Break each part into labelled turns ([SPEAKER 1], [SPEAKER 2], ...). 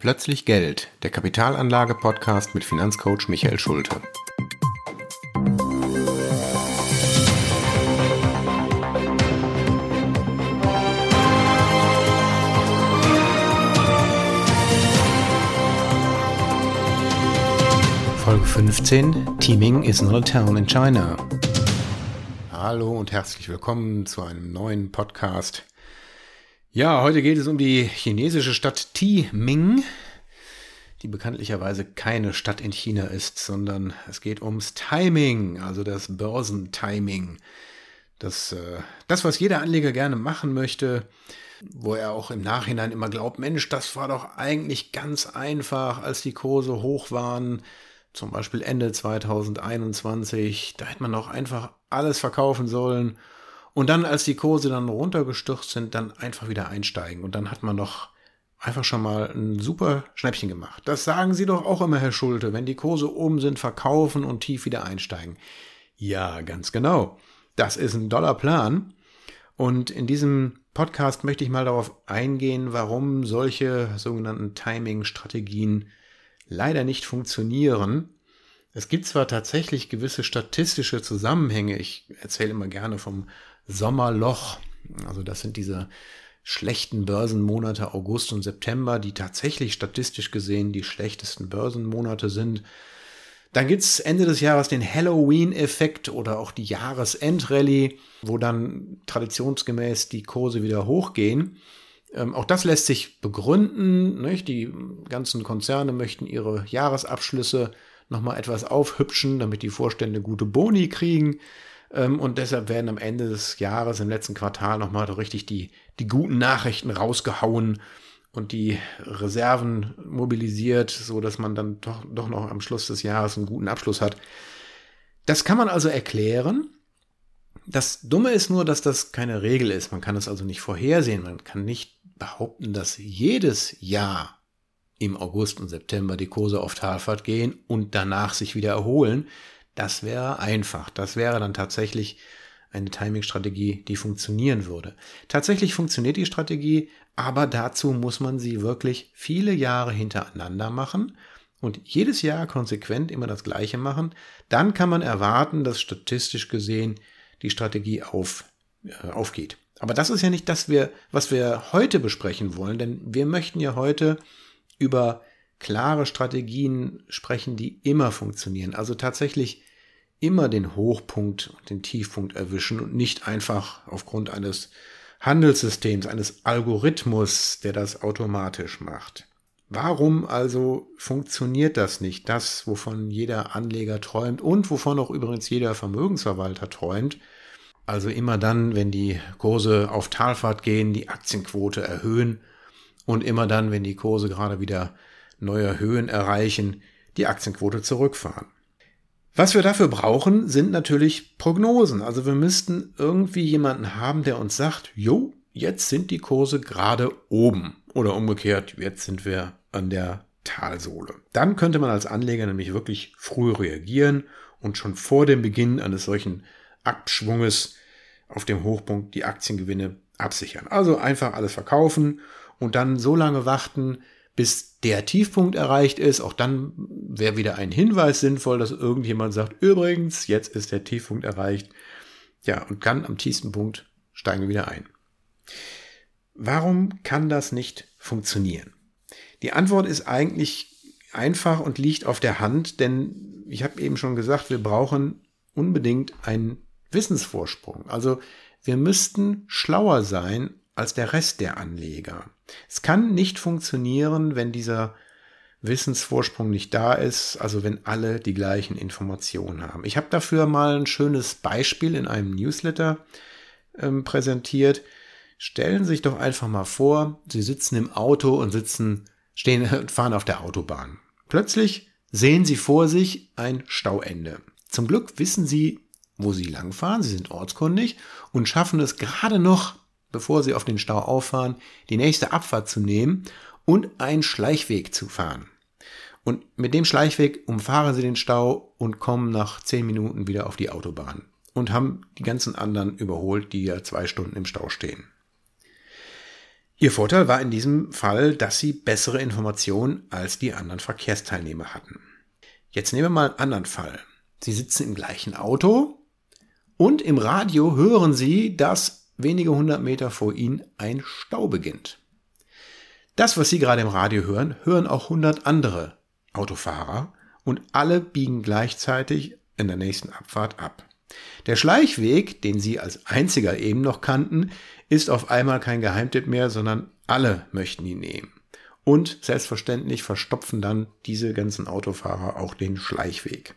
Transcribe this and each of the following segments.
[SPEAKER 1] Plötzlich Geld, der Kapitalanlage-Podcast mit Finanzcoach Michael Schulte. Folge 15: Teaming is not a town in China. Hallo und herzlich willkommen zu einem neuen Podcast ja, heute geht es um die chinesische Stadt Timing, die bekanntlicherweise keine Stadt in China ist, sondern es geht ums Timing, also das Börsentiming. Das, äh, das, was jeder Anleger gerne machen möchte, wo er auch im Nachhinein immer glaubt, Mensch, das war doch eigentlich ganz einfach, als die Kurse hoch waren, zum Beispiel Ende 2021, da hätte man doch einfach alles verkaufen sollen und dann, als die Kurse dann runtergestürzt sind, dann einfach wieder einsteigen. Und dann hat man doch einfach schon mal ein super Schnäppchen gemacht. Das sagen Sie doch auch immer, Herr Schulte, wenn die Kurse oben sind, verkaufen und tief wieder einsteigen. Ja, ganz genau. Das ist ein doller Plan. Und in diesem Podcast möchte ich mal darauf eingehen, warum solche sogenannten Timing-Strategien leider nicht funktionieren. Es gibt zwar tatsächlich gewisse statistische Zusammenhänge. Ich erzähle immer gerne vom Sommerloch. Also das sind diese schlechten Börsenmonate August und September, die tatsächlich statistisch gesehen die schlechtesten Börsenmonate sind. Dann gibt's Ende des Jahres den Halloween-Effekt oder auch die Jahresendrallye, wo dann traditionsgemäß die Kurse wieder hochgehen. Ähm, auch das lässt sich begründen. Nicht? Die ganzen Konzerne möchten ihre Jahresabschlüsse nochmal etwas aufhübschen, damit die Vorstände gute Boni kriegen. Ähm, und deshalb werden am Ende des Jahres, im letzten Quartal, nochmal richtig die, die guten Nachrichten rausgehauen und die Reserven mobilisiert, so dass man dann doch, doch noch am Schluss des Jahres einen guten Abschluss hat. Das kann man also erklären. Das Dumme ist nur, dass das keine Regel ist. Man kann es also nicht vorhersehen. Man kann nicht behaupten, dass jedes Jahr im August und September die Kurse auf Talfahrt gehen und danach sich wieder erholen. Das wäre einfach. Das wäre dann tatsächlich eine Timing-Strategie, die funktionieren würde. Tatsächlich funktioniert die Strategie, aber dazu muss man sie wirklich viele Jahre hintereinander machen und jedes Jahr konsequent immer das Gleiche machen. Dann kann man erwarten, dass statistisch gesehen die Strategie auf, äh, aufgeht. Aber das ist ja nicht das, was wir heute besprechen wollen, denn wir möchten ja heute über klare Strategien sprechen, die immer funktionieren. Also tatsächlich immer den Hochpunkt und den Tiefpunkt erwischen und nicht einfach aufgrund eines Handelssystems, eines Algorithmus, der das automatisch macht. Warum also funktioniert das nicht? Das, wovon jeder Anleger träumt und wovon auch übrigens jeder Vermögensverwalter träumt. Also immer dann, wenn die Kurse auf Talfahrt gehen, die Aktienquote erhöhen und immer dann, wenn die Kurse gerade wieder neue Höhen erreichen, die Aktienquote zurückfahren. Was wir dafür brauchen, sind natürlich Prognosen. Also wir müssten irgendwie jemanden haben, der uns sagt, jo, jetzt sind die Kurse gerade oben. Oder umgekehrt, jetzt sind wir an der Talsohle. Dann könnte man als Anleger nämlich wirklich früh reagieren und schon vor dem Beginn eines solchen Abschwunges auf dem Hochpunkt die Aktiengewinne absichern. Also einfach alles verkaufen und dann so lange warten, bis der Tiefpunkt erreicht ist. Auch dann wäre wieder ein Hinweis sinnvoll, dass irgendjemand sagt, übrigens, jetzt ist der Tiefpunkt erreicht. Ja, und dann am tiefsten Punkt steigen wir wieder ein. Warum kann das nicht funktionieren? Die Antwort ist eigentlich einfach und liegt auf der Hand, denn ich habe eben schon gesagt, wir brauchen unbedingt einen Wissensvorsprung. Also wir müssten schlauer sein als der Rest der Anleger. Es kann nicht funktionieren, wenn dieser Wissensvorsprung nicht da ist, also wenn alle die gleichen Informationen haben. Ich habe dafür mal ein schönes Beispiel in einem Newsletter ähm, präsentiert. Stellen Sie sich doch einfach mal vor, Sie sitzen im Auto und sitzen, stehen, fahren auf der Autobahn. Plötzlich sehen Sie vor sich ein Stauende. Zum Glück wissen Sie, wo Sie langfahren, Sie sind ortskundig und schaffen es gerade noch, bevor sie auf den Stau auffahren, die nächste Abfahrt zu nehmen und einen Schleichweg zu fahren. Und mit dem Schleichweg umfahren sie den Stau und kommen nach zehn Minuten wieder auf die Autobahn und haben die ganzen anderen überholt, die ja zwei Stunden im Stau stehen. Ihr Vorteil war in diesem Fall, dass sie bessere Informationen als die anderen Verkehrsteilnehmer hatten. Jetzt nehmen wir mal einen anderen Fall. Sie sitzen im gleichen Auto und im Radio hören Sie, dass wenige hundert Meter vor Ihnen ein Stau beginnt. Das, was Sie gerade im Radio hören, hören auch hundert andere Autofahrer und alle biegen gleichzeitig in der nächsten Abfahrt ab. Der Schleichweg, den Sie als einziger eben noch kannten, ist auf einmal kein Geheimtipp mehr, sondern alle möchten ihn nehmen. Und selbstverständlich verstopfen dann diese ganzen Autofahrer auch den Schleichweg.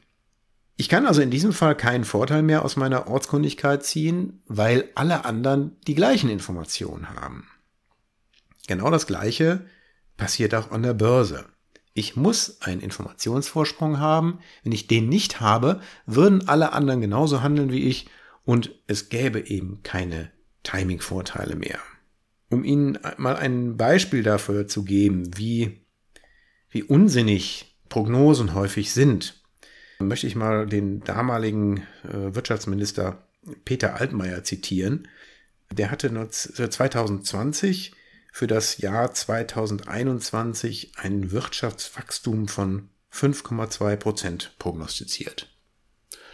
[SPEAKER 1] Ich kann also in diesem Fall keinen Vorteil mehr aus meiner Ortskundigkeit ziehen, weil alle anderen die gleichen Informationen haben. Genau das Gleiche passiert auch an der Börse. Ich muss einen Informationsvorsprung haben. Wenn ich den nicht habe, würden alle anderen genauso handeln wie ich und es gäbe eben keine Timing-Vorteile mehr. Um Ihnen mal ein Beispiel dafür zu geben, wie, wie unsinnig Prognosen häufig sind, möchte ich mal den damaligen äh, Wirtschaftsminister Peter Altmaier zitieren. Der hatte 2020 für das Jahr 2021 ein Wirtschaftswachstum von 5,2 Prozent prognostiziert.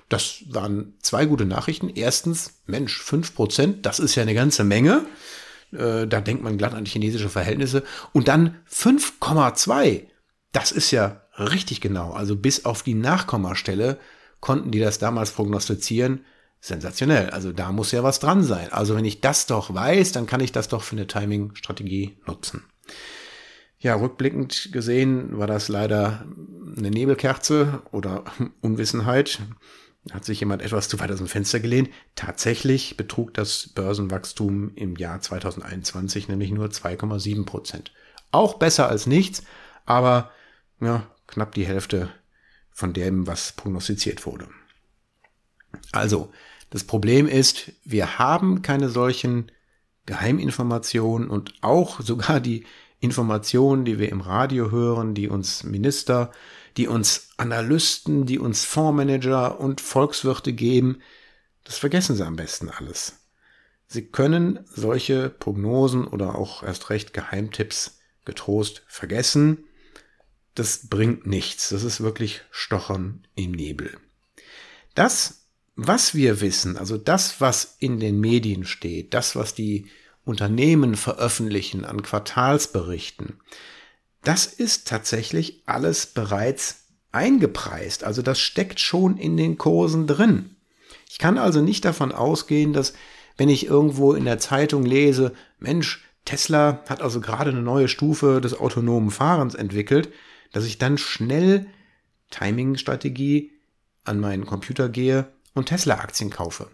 [SPEAKER 1] Das waren zwei gute Nachrichten. Erstens, Mensch, 5 Prozent, das ist ja eine ganze Menge. Äh, da denkt man glatt an chinesische Verhältnisse. Und dann 5,2. Das ist ja richtig genau. Also bis auf die Nachkommastelle konnten die das damals prognostizieren sensationell. Also da muss ja was dran sein. Also wenn ich das doch weiß, dann kann ich das doch für eine Timing-Strategie nutzen. Ja, rückblickend gesehen war das leider eine Nebelkerze oder Unwissenheit. Hat sich jemand etwas zu weit aus dem Fenster gelehnt. Tatsächlich betrug das Börsenwachstum im Jahr 2021 nämlich nur 2,7 Prozent. Auch besser als nichts, aber ja, knapp die Hälfte von dem, was prognostiziert wurde. Also, das Problem ist, wir haben keine solchen Geheiminformationen und auch sogar die Informationen, die wir im Radio hören, die uns Minister, die uns Analysten, die uns Fondsmanager und Volkswirte geben, das vergessen sie am besten alles. Sie können solche Prognosen oder auch erst recht Geheimtipps getrost vergessen. Das bringt nichts. Das ist wirklich Stochern im Nebel. Das was wir wissen, also das, was in den Medien steht, das, was die Unternehmen veröffentlichen an Quartalsberichten, das ist tatsächlich alles bereits eingepreist. Also das steckt schon in den Kursen drin. Ich kann also nicht davon ausgehen, dass wenn ich irgendwo in der Zeitung lese, Mensch, Tesla hat also gerade eine neue Stufe des autonomen Fahrens entwickelt, dass ich dann schnell Timing-Strategie an meinen Computer gehe und Tesla-Aktien kaufe.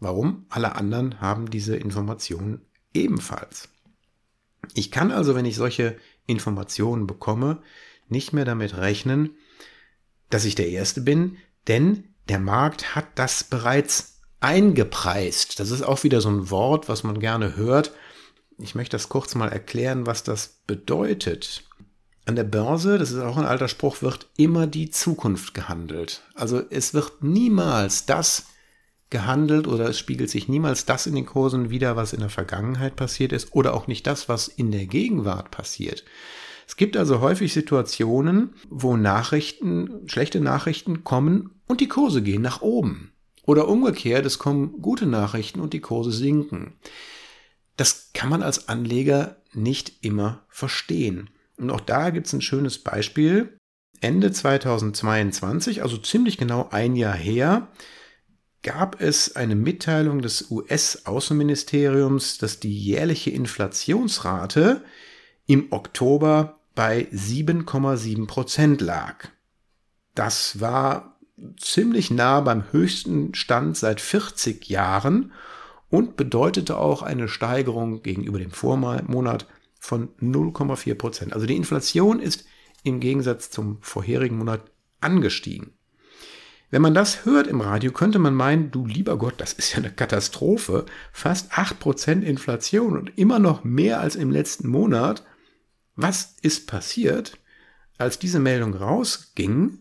[SPEAKER 1] Warum? Alle anderen haben diese Informationen ebenfalls. Ich kann also, wenn ich solche Informationen bekomme, nicht mehr damit rechnen, dass ich der Erste bin, denn der Markt hat das bereits eingepreist. Das ist auch wieder so ein Wort, was man gerne hört. Ich möchte das kurz mal erklären, was das bedeutet. An der Börse, das ist auch ein alter Spruch, wird immer die Zukunft gehandelt. Also es wird niemals das gehandelt oder es spiegelt sich niemals das in den Kursen wieder, was in der Vergangenheit passiert ist oder auch nicht das, was in der Gegenwart passiert. Es gibt also häufig Situationen, wo Nachrichten, schlechte Nachrichten kommen und die Kurse gehen nach oben. Oder umgekehrt, es kommen gute Nachrichten und die Kurse sinken. Das kann man als Anleger nicht immer verstehen. Und auch da gibt es ein schönes Beispiel. Ende 2022, also ziemlich genau ein Jahr her, gab es eine Mitteilung des US-Außenministeriums, dass die jährliche Inflationsrate im Oktober bei 7,7 Prozent lag. Das war ziemlich nah beim höchsten Stand seit 40 Jahren und bedeutete auch eine Steigerung gegenüber dem Vormonat von 0,4 Prozent. Also die Inflation ist im Gegensatz zum vorherigen Monat angestiegen. Wenn man das hört im Radio, könnte man meinen, du lieber Gott, das ist ja eine Katastrophe. Fast 8% Inflation und immer noch mehr als im letzten Monat. Was ist passiert? Als diese Meldung rausging,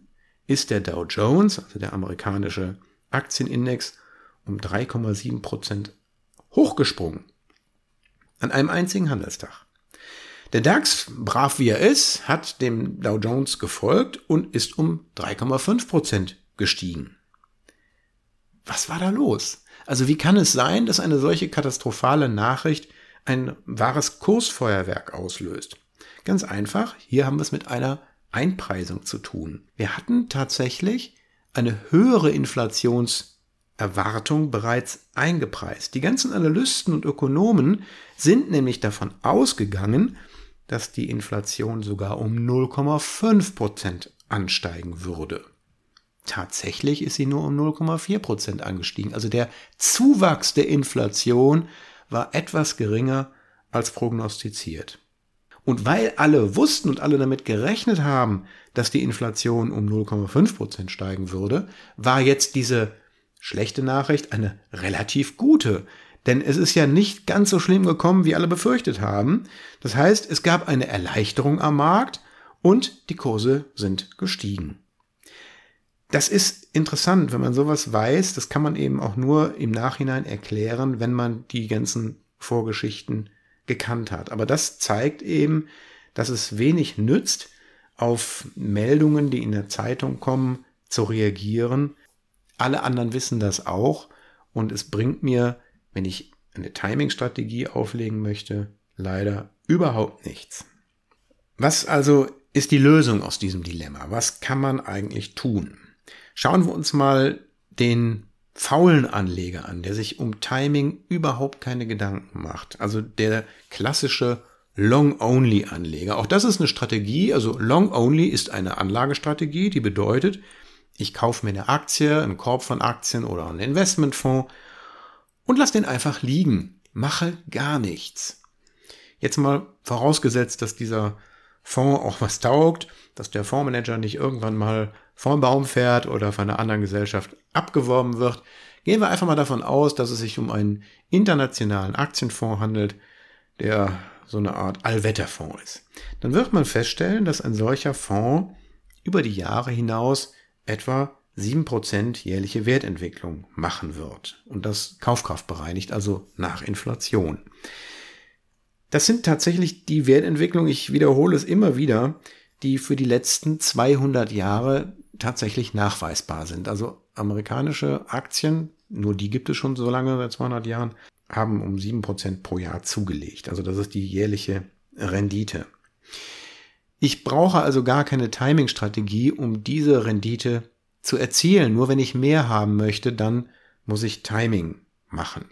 [SPEAKER 1] ist der Dow Jones, also der amerikanische Aktienindex, um 3,7% hochgesprungen. An einem einzigen Handelstag. Der DAX, brav wie er ist, hat dem Dow Jones gefolgt und ist um 3,5 Prozent gestiegen. Was war da los? Also wie kann es sein, dass eine solche katastrophale Nachricht ein wahres Kursfeuerwerk auslöst? Ganz einfach, hier haben wir es mit einer Einpreisung zu tun. Wir hatten tatsächlich eine höhere Inflationserwartung bereits eingepreist. Die ganzen Analysten und Ökonomen sind nämlich davon ausgegangen, dass die Inflation sogar um 0,5 Prozent ansteigen würde. Tatsächlich ist sie nur um 0,4 Prozent angestiegen. Also der Zuwachs der Inflation war etwas geringer als prognostiziert. Und weil alle wussten und alle damit gerechnet haben, dass die Inflation um 0,5 Prozent steigen würde, war jetzt diese schlechte Nachricht eine relativ gute. Denn es ist ja nicht ganz so schlimm gekommen, wie alle befürchtet haben. Das heißt, es gab eine Erleichterung am Markt und die Kurse sind gestiegen. Das ist interessant, wenn man sowas weiß. Das kann man eben auch nur im Nachhinein erklären, wenn man die ganzen Vorgeschichten gekannt hat. Aber das zeigt eben, dass es wenig nützt, auf Meldungen, die in der Zeitung kommen, zu reagieren. Alle anderen wissen das auch und es bringt mir wenn ich eine Timing-Strategie auflegen möchte, leider überhaupt nichts. Was also ist die Lösung aus diesem Dilemma? Was kann man eigentlich tun? Schauen wir uns mal den faulen Anleger an, der sich um Timing überhaupt keine Gedanken macht. Also der klassische Long-Only-Anleger. Auch das ist eine Strategie. Also Long-Only ist eine Anlagestrategie, die bedeutet, ich kaufe mir eine Aktie, einen Korb von Aktien oder einen Investmentfonds und lass den einfach liegen. Mache gar nichts. Jetzt mal vorausgesetzt, dass dieser Fonds auch was taugt, dass der Fondsmanager nicht irgendwann mal vom Baum fährt oder von einer anderen Gesellschaft abgeworben wird. Gehen wir einfach mal davon aus, dass es sich um einen internationalen Aktienfonds handelt, der so eine Art Allwetterfonds ist. Dann wird man feststellen, dass ein solcher Fonds über die Jahre hinaus etwa 7% jährliche Wertentwicklung machen wird. Und das kaufkraftbereinigt, also nach Inflation. Das sind tatsächlich die Wertentwicklungen, ich wiederhole es immer wieder, die für die letzten 200 Jahre tatsächlich nachweisbar sind. Also amerikanische Aktien, nur die gibt es schon so lange, seit 200 Jahren, haben um 7% pro Jahr zugelegt. Also das ist die jährliche Rendite. Ich brauche also gar keine Timing-Strategie, um diese Rendite zu erzielen. Nur wenn ich mehr haben möchte, dann muss ich Timing machen.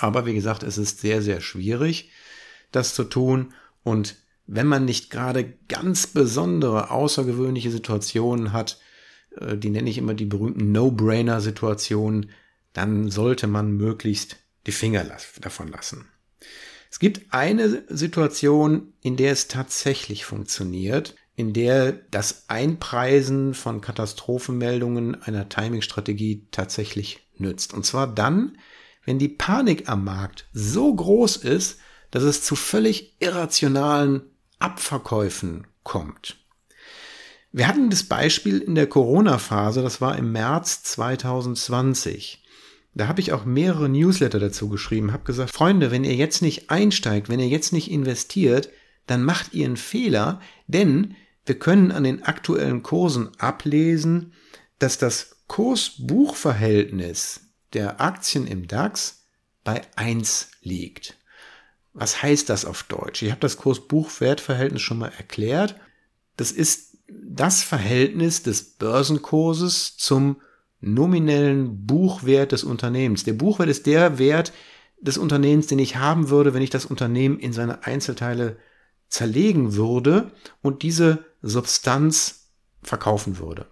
[SPEAKER 1] Aber wie gesagt, es ist sehr, sehr schwierig, das zu tun. Und wenn man nicht gerade ganz besondere, außergewöhnliche Situationen hat, äh, die nenne ich immer die berühmten No-Brainer-Situationen, dann sollte man möglichst die Finger davon lassen. Es gibt eine Situation, in der es tatsächlich funktioniert in der das Einpreisen von Katastrophenmeldungen einer Timing-Strategie tatsächlich nützt. Und zwar dann, wenn die Panik am Markt so groß ist, dass es zu völlig irrationalen Abverkäufen kommt. Wir hatten das Beispiel in der Corona-Phase, das war im März 2020. Da habe ich auch mehrere Newsletter dazu geschrieben, habe gesagt, Freunde, wenn ihr jetzt nicht einsteigt, wenn ihr jetzt nicht investiert, dann macht ihr einen Fehler, denn wir können an den aktuellen Kursen ablesen, dass das Kurs-Buch-Verhältnis der Aktien im DAX bei 1 liegt. Was heißt das auf Deutsch? Ich habe das Kurs-Buch-Wert-Verhältnis schon mal erklärt. Das ist das Verhältnis des Börsenkurses zum nominellen Buchwert des Unternehmens. Der Buchwert ist der Wert des Unternehmens, den ich haben würde, wenn ich das Unternehmen in seine Einzelteile zerlegen würde und diese Substanz verkaufen würde.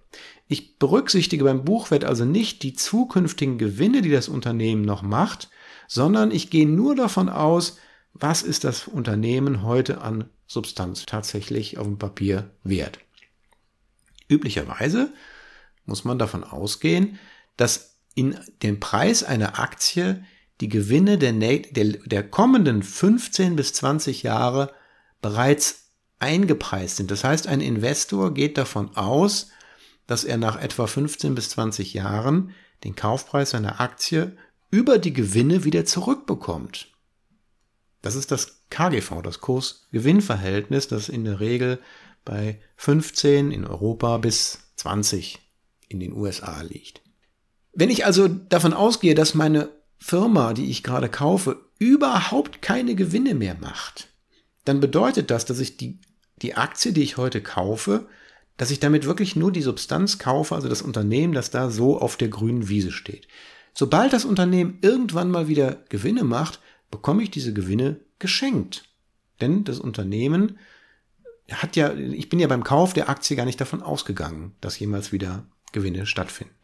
[SPEAKER 1] Ich berücksichtige beim Buchwert also nicht die zukünftigen Gewinne, die das Unternehmen noch macht, sondern ich gehe nur davon aus, was ist das Unternehmen heute an Substanz tatsächlich auf dem Papier wert. Üblicherweise muss man davon ausgehen, dass in den Preis einer Aktie die Gewinne der, der, der kommenden 15 bis 20 Jahre bereits eingepreist sind. Das heißt, ein Investor geht davon aus, dass er nach etwa 15 bis 20 Jahren den Kaufpreis seiner Aktie über die Gewinne wieder zurückbekommt. Das ist das KGV, das Kurs-Gewinn-Verhältnis, das in der Regel bei 15 in Europa bis 20 in den USA liegt. Wenn ich also davon ausgehe, dass meine Firma, die ich gerade kaufe, überhaupt keine Gewinne mehr macht, dann bedeutet das, dass ich die, die Aktie, die ich heute kaufe, dass ich damit wirklich nur die Substanz kaufe, also das Unternehmen, das da so auf der grünen Wiese steht. Sobald das Unternehmen irgendwann mal wieder Gewinne macht, bekomme ich diese Gewinne geschenkt. Denn das Unternehmen hat ja, ich bin ja beim Kauf der Aktie gar nicht davon ausgegangen, dass jemals wieder Gewinne stattfinden.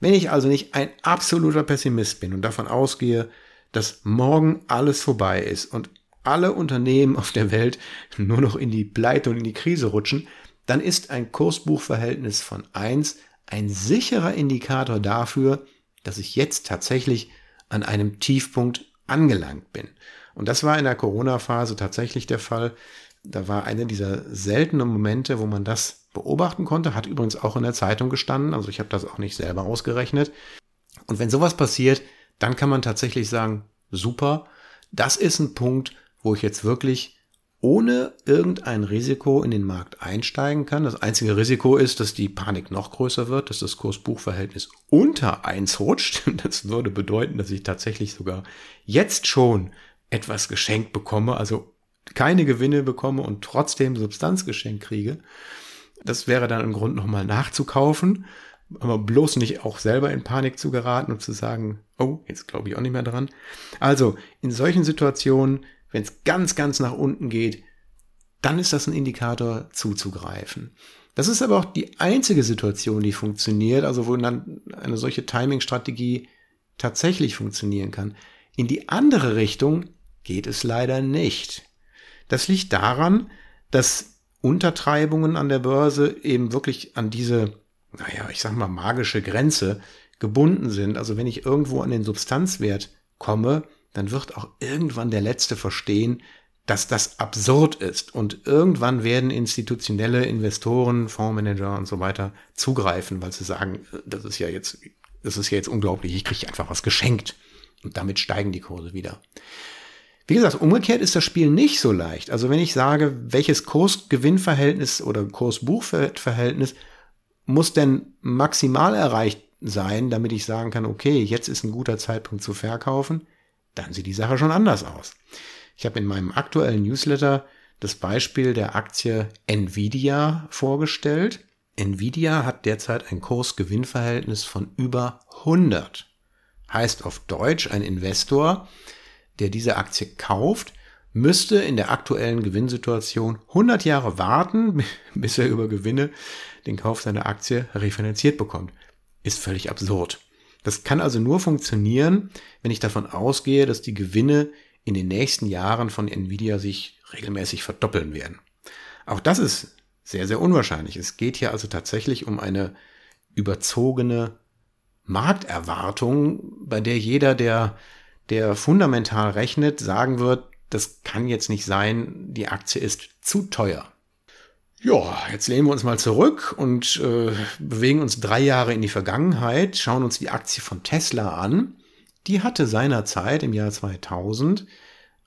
[SPEAKER 1] Wenn ich also nicht ein absoluter Pessimist bin und davon ausgehe, dass morgen alles vorbei ist und alle Unternehmen auf der Welt nur noch in die Pleite und in die Krise rutschen, dann ist ein Kursbuchverhältnis von eins ein sicherer Indikator dafür, dass ich jetzt tatsächlich an einem Tiefpunkt angelangt bin. Und das war in der Corona-Phase tatsächlich der Fall. Da war einer dieser seltenen Momente, wo man das beobachten konnte, hat übrigens auch in der Zeitung gestanden, also ich habe das auch nicht selber ausgerechnet. Und wenn sowas passiert, dann kann man tatsächlich sagen, super, das ist ein Punkt, wo ich jetzt wirklich ohne irgendein Risiko in den Markt einsteigen kann. Das einzige Risiko ist, dass die Panik noch größer wird, dass das Kurs-Buch-Verhältnis unter eins rutscht. Das würde bedeuten, dass ich tatsächlich sogar jetzt schon etwas geschenkt bekomme, also keine Gewinne bekomme und trotzdem Substanzgeschenk kriege. Das wäre dann im Grund nochmal nachzukaufen, aber bloß nicht auch selber in Panik zu geraten und zu sagen, oh, jetzt glaube ich auch nicht mehr dran. Also in solchen Situationen wenn es ganz, ganz nach unten geht, dann ist das ein Indikator zuzugreifen. Das ist aber auch die einzige Situation, die funktioniert, also wo dann eine solche Timing-Strategie tatsächlich funktionieren kann. In die andere Richtung geht es leider nicht. Das liegt daran, dass Untertreibungen an der Börse eben wirklich an diese, naja, ich sag mal, magische Grenze gebunden sind. Also wenn ich irgendwo an den Substanzwert komme, dann wird auch irgendwann der Letzte verstehen, dass das absurd ist. Und irgendwann werden institutionelle Investoren, Fondsmanager und so weiter zugreifen, weil sie sagen, das ist ja jetzt, das ist ja jetzt unglaublich, ich kriege einfach was geschenkt. Und damit steigen die Kurse wieder. Wie gesagt, umgekehrt ist das Spiel nicht so leicht. Also wenn ich sage, welches Kurs-Gewinn-Verhältnis oder Kurs-Buch-Verhältnis muss denn maximal erreicht sein, damit ich sagen kann, okay, jetzt ist ein guter Zeitpunkt zu verkaufen, dann sieht die Sache schon anders aus. Ich habe in meinem aktuellen Newsletter das Beispiel der Aktie Nvidia vorgestellt. Nvidia hat derzeit ein Kurs-Gewinn-Verhältnis von über 100. Heißt auf Deutsch, ein Investor, der diese Aktie kauft, müsste in der aktuellen Gewinnsituation 100 Jahre warten, bis er über Gewinne den Kauf seiner Aktie refinanziert bekommt. Ist völlig absurd. Das kann also nur funktionieren, wenn ich davon ausgehe, dass die Gewinne in den nächsten Jahren von Nvidia sich regelmäßig verdoppeln werden. Auch das ist sehr, sehr unwahrscheinlich. Es geht hier also tatsächlich um eine überzogene Markterwartung, bei der jeder, der, der fundamental rechnet, sagen wird, das kann jetzt nicht sein, die Aktie ist zu teuer. Ja, jetzt lehnen wir uns mal zurück und äh, bewegen uns drei Jahre in die Vergangenheit, schauen uns die Aktie von Tesla an. Die hatte seinerzeit im Jahr 2000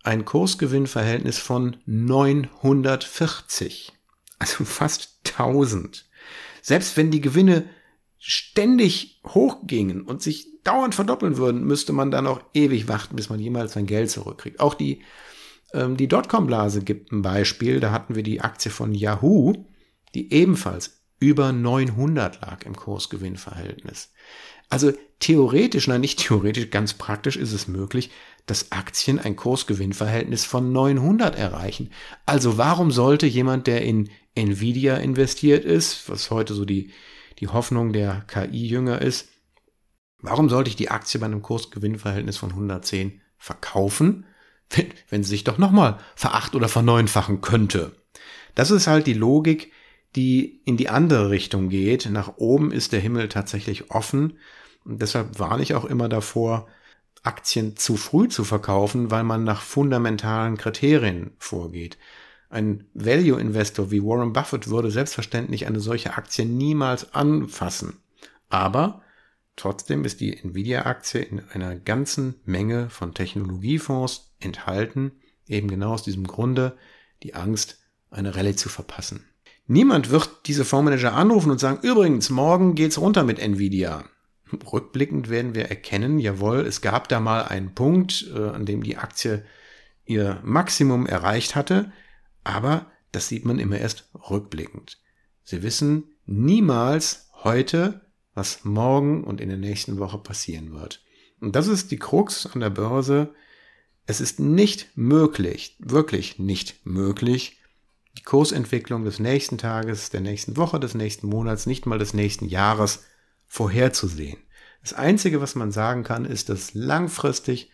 [SPEAKER 1] ein Kursgewinnverhältnis von 940. Also fast 1000. Selbst wenn die Gewinne ständig hochgingen und sich dauernd verdoppeln würden, müsste man dann auch ewig warten, bis man jemals sein Geld zurückkriegt. Auch die ähm, die Dotcom-Blase gibt ein Beispiel. Da hatten wir die Aktie von Yahoo, die ebenfalls über 900 lag im Kursgewinnverhältnis. Also theoretisch, nein, nicht theoretisch, ganz praktisch ist es möglich, dass Aktien ein Kursgewinnverhältnis von 900 erreichen. Also warum sollte jemand, der in Nvidia investiert ist, was heute so die, die Hoffnung der KI-Jünger ist, warum sollte ich die Aktie bei einem Kursgewinnverhältnis von 110 verkaufen, wenn, wenn sie sich doch nochmal veracht oder verneunfachen könnte. Das ist halt die Logik, die in die andere Richtung geht. Nach oben ist der Himmel tatsächlich offen. Und deshalb warne ich auch immer davor, Aktien zu früh zu verkaufen, weil man nach fundamentalen Kriterien vorgeht. Ein Value-Investor wie Warren Buffett würde selbstverständlich eine solche Aktie niemals anfassen. Aber Trotzdem ist die Nvidia-Aktie in einer ganzen Menge von Technologiefonds enthalten, Eben genau aus diesem Grunde die Angst, eine Rallye zu verpassen. Niemand wird diese Fondsmanager anrufen und sagen, übrigens, morgen geht's runter mit Nvidia. Rückblickend werden wir erkennen, jawohl, es gab da mal einen Punkt, äh, an dem die Aktie ihr Maximum erreicht hatte, aber das sieht man immer erst rückblickend. Sie wissen niemals heute, was morgen und in der nächsten Woche passieren wird. Und das ist die Krux an der Börse. Es ist nicht möglich, wirklich nicht möglich, die Kursentwicklung des nächsten Tages, der nächsten Woche, des nächsten Monats, nicht mal des nächsten Jahres vorherzusehen. Das Einzige, was man sagen kann, ist, dass langfristig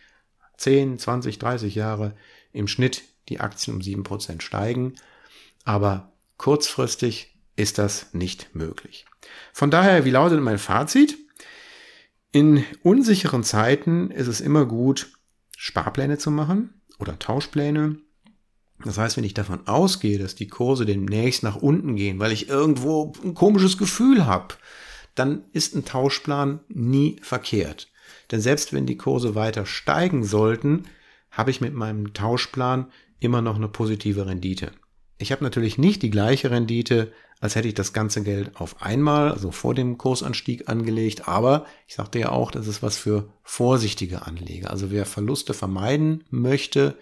[SPEAKER 1] 10, 20, 30 Jahre im Schnitt die Aktien um 7% steigen. Aber kurzfristig ist das nicht möglich. Von daher, wie lautet mein Fazit? In unsicheren Zeiten ist es immer gut, Sparpläne zu machen oder Tauschpläne. Das heißt, wenn ich davon ausgehe, dass die Kurse demnächst nach unten gehen, weil ich irgendwo ein komisches Gefühl habe, dann ist ein Tauschplan nie verkehrt. Denn selbst wenn die Kurse weiter steigen sollten, habe ich mit meinem Tauschplan immer noch eine positive Rendite. Ich habe natürlich nicht die gleiche Rendite, als hätte ich das ganze Geld auf einmal, also vor dem Kursanstieg angelegt. Aber ich sagte ja auch, das ist was für vorsichtige Anleger. Also wer Verluste vermeiden möchte,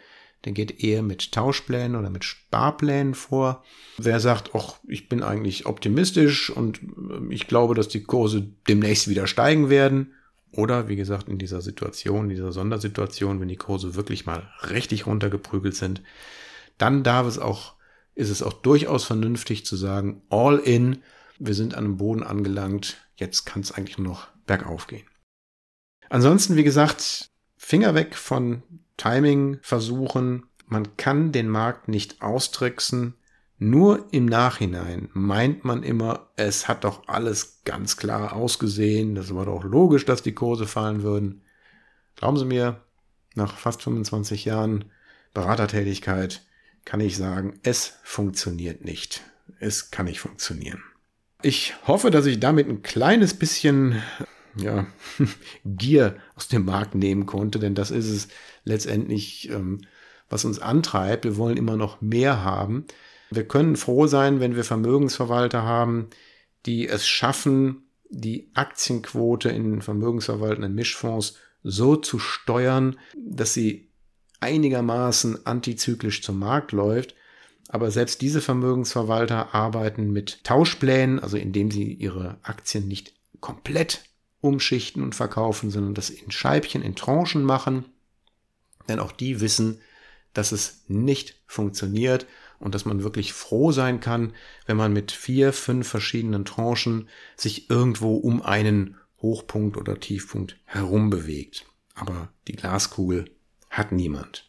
[SPEAKER 1] der geht eher mit Tauschplänen oder mit Sparplänen vor. Wer sagt, ach, ich bin eigentlich optimistisch und äh, ich glaube, dass die Kurse demnächst wieder steigen werden. Oder wie gesagt, in dieser Situation, dieser Sondersituation, wenn die Kurse wirklich mal richtig runtergeprügelt sind, dann darf es auch ist es auch durchaus vernünftig zu sagen, all in, wir sind an einem Boden angelangt, jetzt kann es eigentlich nur noch bergauf gehen. Ansonsten, wie gesagt, Finger weg von Timing-Versuchen. Man kann den Markt nicht austricksen. Nur im Nachhinein meint man immer, es hat doch alles ganz klar ausgesehen. Das war doch logisch, dass die Kurse fallen würden. Glauben Sie mir, nach fast 25 Jahren Beratertätigkeit kann ich sagen, es funktioniert nicht. Es kann nicht funktionieren. Ich hoffe, dass ich damit ein kleines bisschen ja, Gier aus dem Markt nehmen konnte, denn das ist es letztendlich, ähm, was uns antreibt. Wir wollen immer noch mehr haben. Wir können froh sein, wenn wir Vermögensverwalter haben, die es schaffen, die Aktienquote in vermögensverwaltenden Mischfonds so zu steuern, dass sie einigermaßen antizyklisch zum Markt läuft. Aber selbst diese Vermögensverwalter arbeiten mit Tauschplänen, also indem sie ihre Aktien nicht komplett umschichten und verkaufen, sondern das in Scheibchen, in Tranchen machen. Denn auch die wissen, dass es nicht funktioniert und dass man wirklich froh sein kann, wenn man mit vier, fünf verschiedenen Tranchen sich irgendwo um einen Hochpunkt oder Tiefpunkt herum bewegt. Aber die Glaskugel hat niemand.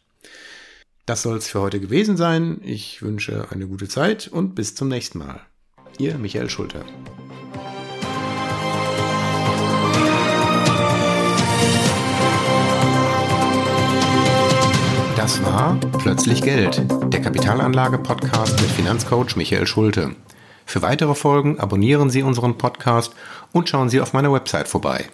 [SPEAKER 1] Das soll es für heute gewesen sein. Ich wünsche eine gute Zeit und bis zum nächsten Mal. Ihr Michael Schulte. Das war Plötzlich Geld, der Kapitalanlage-Podcast mit Finanzcoach Michael Schulte. Für weitere Folgen abonnieren Sie unseren Podcast und schauen Sie auf meiner Website vorbei